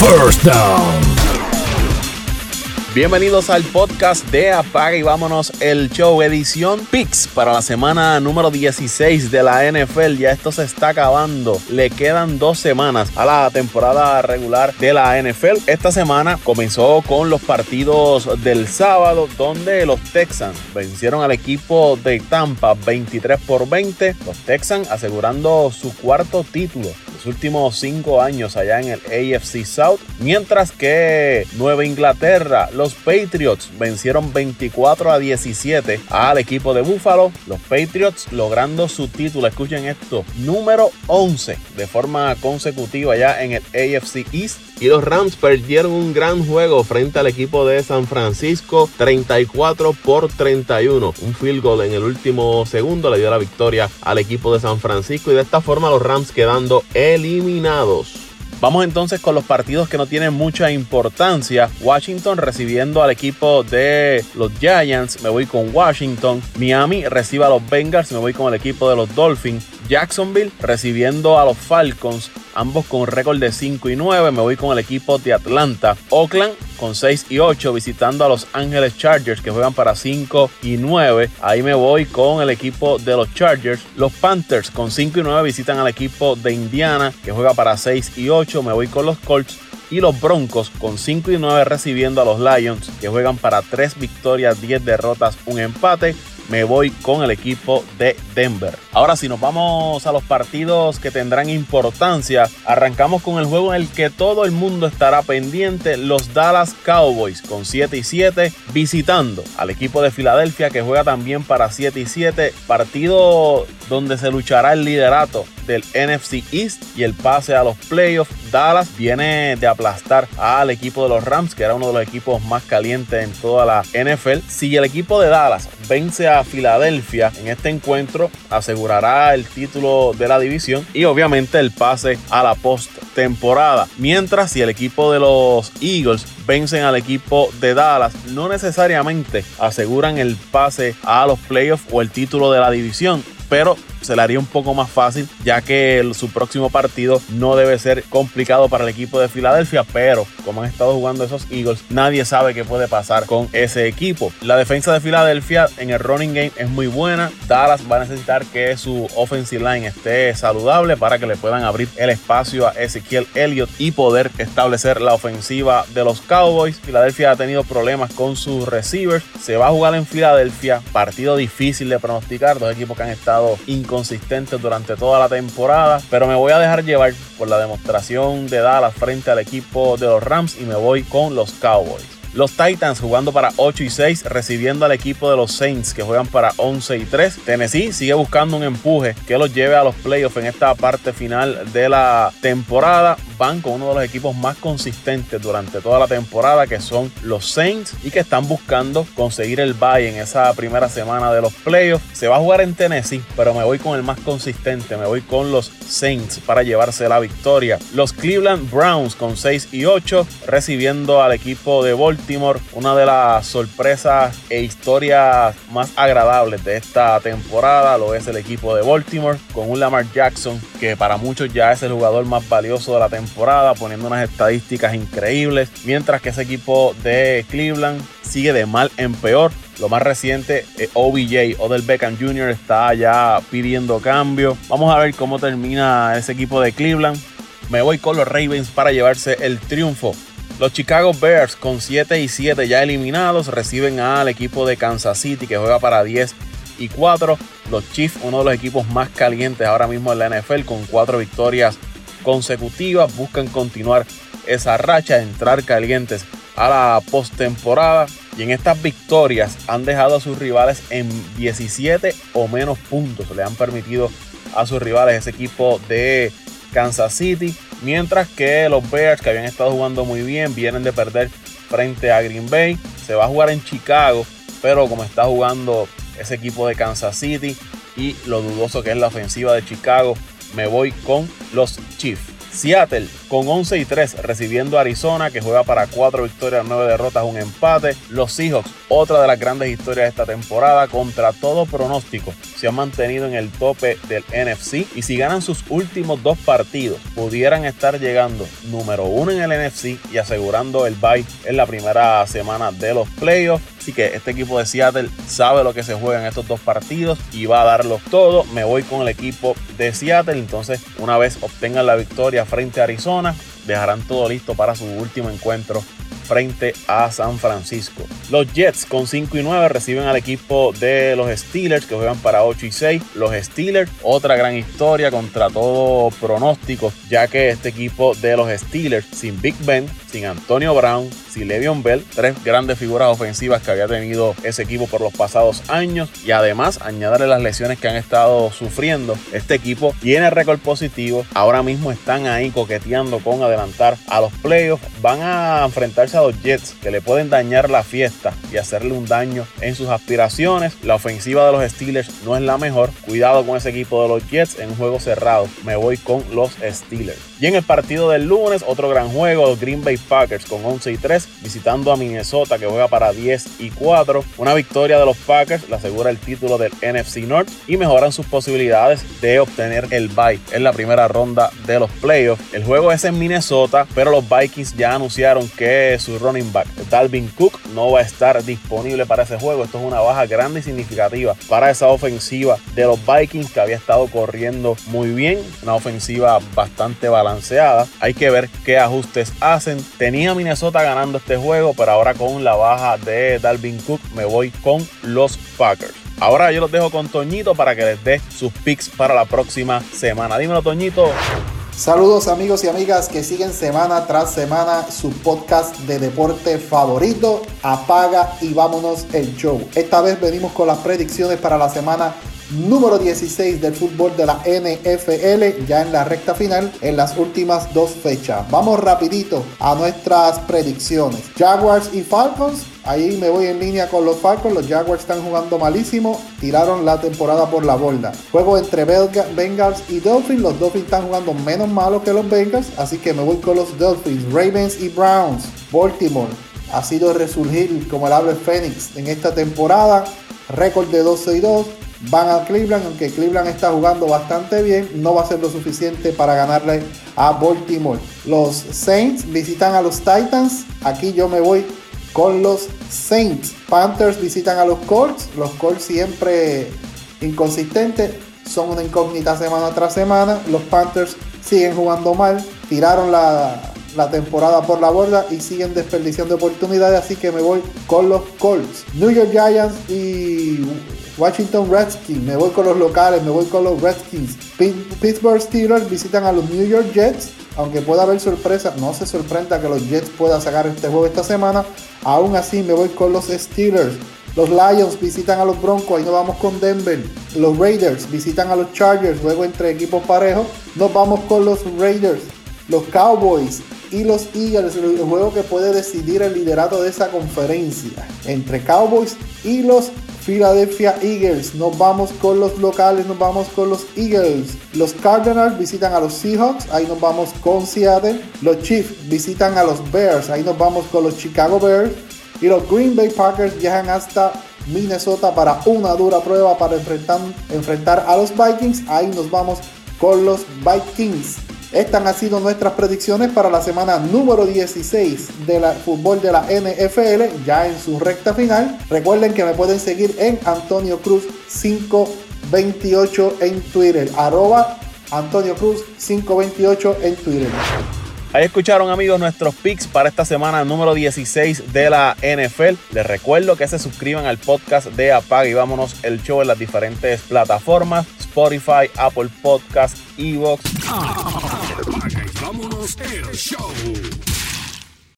First Down. Bienvenidos al podcast de Apaga y vámonos el show edición Pix para la semana número 16 de la NFL. Ya esto se está acabando. Le quedan dos semanas a la temporada regular de la NFL. Esta semana comenzó con los partidos del sábado donde los Texans vencieron al equipo de Tampa 23 por 20. Los Texans asegurando su cuarto título los últimos cinco años allá en el AFC South. Mientras que Nueva Inglaterra, los Patriots vencieron 24 a 17 al equipo de Buffalo. Los Patriots logrando su título, escuchen esto, número 11 de forma consecutiva ya en el AFC East. Y los Rams perdieron un gran juego frente al equipo de San Francisco, 34 por 31. Un field goal en el último segundo le dio la victoria al equipo de San Francisco y de esta forma los Rams quedando eliminados. Vamos entonces con los partidos que no tienen mucha importancia. Washington recibiendo al equipo de los Giants, me voy con Washington. Miami recibe a los Bengals, me voy con el equipo de los Dolphins. Jacksonville recibiendo a los Falcons, ambos con récord de 5 y 9. Me voy con el equipo de Atlanta. Oakland con 6 y 8 visitando a los Ángeles Chargers que juegan para 5 y 9. Ahí me voy con el equipo de los Chargers. Los Panthers con 5 y 9 visitan al equipo de Indiana que juega para 6 y 8. Me voy con los Colts y los Broncos con 5 y 9 recibiendo a los Lions que juegan para 3 victorias, 10 derrotas, un empate me voy con el equipo de Denver. Ahora si nos vamos a los partidos que tendrán importancia, arrancamos con el juego en el que todo el mundo estará pendiente, los Dallas Cowboys con 7 y 7 visitando al equipo de Filadelfia que juega también para 7 y 7, partido donde se luchará el liderato del NFC East y el pase a los playoffs. Dallas viene de aplastar al equipo de los Rams, que era uno de los equipos más calientes en toda la NFL. Si el equipo de Dallas vence a Filadelfia en este encuentro, asegurará el título de la división y obviamente el pase a la post-temporada. Mientras si el equipo de los Eagles vencen al equipo de Dallas, no necesariamente aseguran el pase a los playoffs o el título de la división, pero se le haría un poco más fácil, ya que su próximo partido no debe ser complicado para el equipo de Filadelfia, pero como han estado jugando esos Eagles, nadie sabe qué puede pasar con ese equipo. La defensa de Filadelfia en el running game es muy buena. Dallas va a necesitar que su offensive line esté saludable para que le puedan abrir el espacio a Ezequiel Elliott y poder establecer la ofensiva de los Cowboys. Filadelfia ha tenido problemas con sus receivers. Se va a jugar en Filadelfia, partido difícil de pronosticar, dos equipos que han estado inconscientes consistentes durante toda la temporada, pero me voy a dejar llevar por la demostración de Dallas frente al equipo de los Rams y me voy con los Cowboys. Los Titans jugando para 8 y 6, recibiendo al equipo de los Saints que juegan para 11 y 3. Tennessee sigue buscando un empuje que los lleve a los playoffs en esta parte final de la temporada. Van con uno de los equipos más consistentes durante toda la temporada, que son los Saints, y que están buscando conseguir el bye en esa primera semana de los playoffs. Se va a jugar en Tennessee, pero me voy con el más consistente, me voy con los Saints para llevarse la victoria. Los Cleveland Browns con 6 y 8, recibiendo al equipo de Baltimore una de las sorpresas e historias más agradables de esta temporada lo es el equipo de Baltimore con un Lamar Jackson que para muchos ya es el jugador más valioso de la temporada, poniendo unas estadísticas increíbles, mientras que ese equipo de Cleveland sigue de mal en peor. Lo más reciente, eh, OBJ, Odell Beckham Jr. está ya pidiendo cambio. Vamos a ver cómo termina ese equipo de Cleveland. Me voy con los Ravens para llevarse el triunfo los Chicago Bears con 7 y 7 ya eliminados reciben al equipo de Kansas City que juega para 10 y 4. Los Chiefs, uno de los equipos más calientes ahora mismo en la NFL con 4 victorias consecutivas, buscan continuar esa racha, entrar calientes a la postemporada y en estas victorias han dejado a sus rivales en 17 o menos puntos. Le han permitido a sus rivales ese equipo de Kansas City Mientras que los Bears, que habían estado jugando muy bien, vienen de perder frente a Green Bay. Se va a jugar en Chicago, pero como está jugando ese equipo de Kansas City y lo dudoso que es la ofensiva de Chicago, me voy con los Chiefs. Seattle con 11 y 3 recibiendo a Arizona que juega para 4 victorias, 9 derrotas, un empate. Los Seahawks, otra de las grandes historias de esta temporada, contra todo pronóstico, se han mantenido en el tope del NFC y si ganan sus últimos dos partidos, pudieran estar llegando número uno en el NFC y asegurando el bye en la primera semana de los playoffs. Así que este equipo de Seattle sabe lo que se juega en estos dos partidos y va a darlo todo. Me voy con el equipo de Seattle. Entonces, una vez obtengan la victoria frente a Arizona, dejarán todo listo para su último encuentro frente a San Francisco. Los Jets con 5 y 9 reciben al equipo de los Steelers que juegan para 8 y 6. Los Steelers, otra gran historia contra todo pronóstico, ya que este equipo de los Steelers sin Big Ben, sin Antonio Brown, sin Le'Veon Bell, tres grandes figuras ofensivas que había tenido ese equipo por los pasados años y además añadirle las lesiones que han estado sufriendo, este equipo tiene récord positivo, ahora mismo están ahí coqueteando con adelantar a los playoffs, van a enfrentarse a los Jets que le pueden dañar la fiesta y hacerle un daño en sus aspiraciones. La ofensiva de los Steelers no es la mejor. Cuidado con ese equipo de los Jets en un juego cerrado. Me voy con los Steelers. Y en el partido del lunes, otro gran juego, los Green Bay Packers con 11 y 3, visitando a Minnesota que juega para 10 y 4. Una victoria de los Packers le asegura el título del NFC North y mejoran sus posibilidades de obtener el bye en la primera ronda de los playoffs. El juego es en Minnesota, pero los Vikings ya anunciaron que su running back, Dalvin Cook, no va a estar disponible para ese juego. Esto es una baja grande y significativa para esa ofensiva de los Vikings que había estado corriendo muy bien. Una ofensiva bastante balanceada. Hay que ver qué ajustes hacen. Tenía Minnesota ganando este juego, pero ahora con la baja de Dalvin Cook me voy con los Packers. Ahora yo los dejo con Toñito para que les dé sus picks para la próxima semana. Dímelo, Toñito. Saludos amigos y amigas que siguen semana tras semana su podcast de deporte favorito. Apaga y vámonos el show. Esta vez venimos con las predicciones para la semana número 16 del fútbol de la NFL ya en la recta final en las últimas dos fechas. Vamos rapidito a nuestras predicciones. Jaguars y Falcons Ahí me voy en línea con los Falcons. Los Jaguars están jugando malísimo. Tiraron la temporada por la borda. Juego entre Bengals y Dolphins. Los Dolphins están jugando menos malo que los Bengals. Así que me voy con los Dolphins. Ravens y Browns. Baltimore ha sido resurgir como el ave Phoenix en esta temporada. Récord de 12 y 2 van a Cleveland, aunque Cleveland está jugando bastante bien, no va a ser lo suficiente para ganarle a Baltimore. Los Saints visitan a los Titans, aquí yo me voy con los Saints. Panthers visitan a los Colts. Los Colts siempre inconsistentes. Son una incógnita semana tras semana. Los Panthers siguen jugando mal. Tiraron la, la temporada por la borda y siguen desperdiciando oportunidades. Así que me voy con los Colts. New York Giants y Washington Redskins. Me voy con los locales. Me voy con los Redskins. Pittsburgh Steelers visitan a los New York Jets aunque pueda haber sorpresa, no se sorprenda que los Jets puedan sacar este juego esta semana. Aún así me voy con los Steelers. Los Lions visitan a los Broncos, ahí nos vamos con Denver. Los Raiders visitan a los Chargers, luego entre equipos parejos. Nos vamos con los Raiders. Los Cowboys y los Eagles, el juego que puede decidir el liderato de esa conferencia. Entre Cowboys y los Philadelphia Eagles. Nos vamos con los locales, nos vamos con los Eagles. Los Cardinals visitan a los Seahawks, ahí nos vamos con Seattle. Los Chiefs visitan a los Bears, ahí nos vamos con los Chicago Bears. Y los Green Bay Packers viajan hasta Minnesota para una dura prueba para enfrentar, enfrentar a los Vikings. Ahí nos vamos con los Vikings. Estas han sido nuestras predicciones para la semana número 16 del fútbol de la NFL, ya en su recta final. Recuerden que me pueden seguir en Antonio Cruz 528 en Twitter, arroba Antonio Cruz 528 en Twitter. Ahí escucharon amigos nuestros picks para esta semana número 16 de la NFL. Les recuerdo que se suscriban al podcast de Apaga y vámonos el show en las diferentes plataformas. Spotify, Apple Podcast, Evox. Vámonos el show.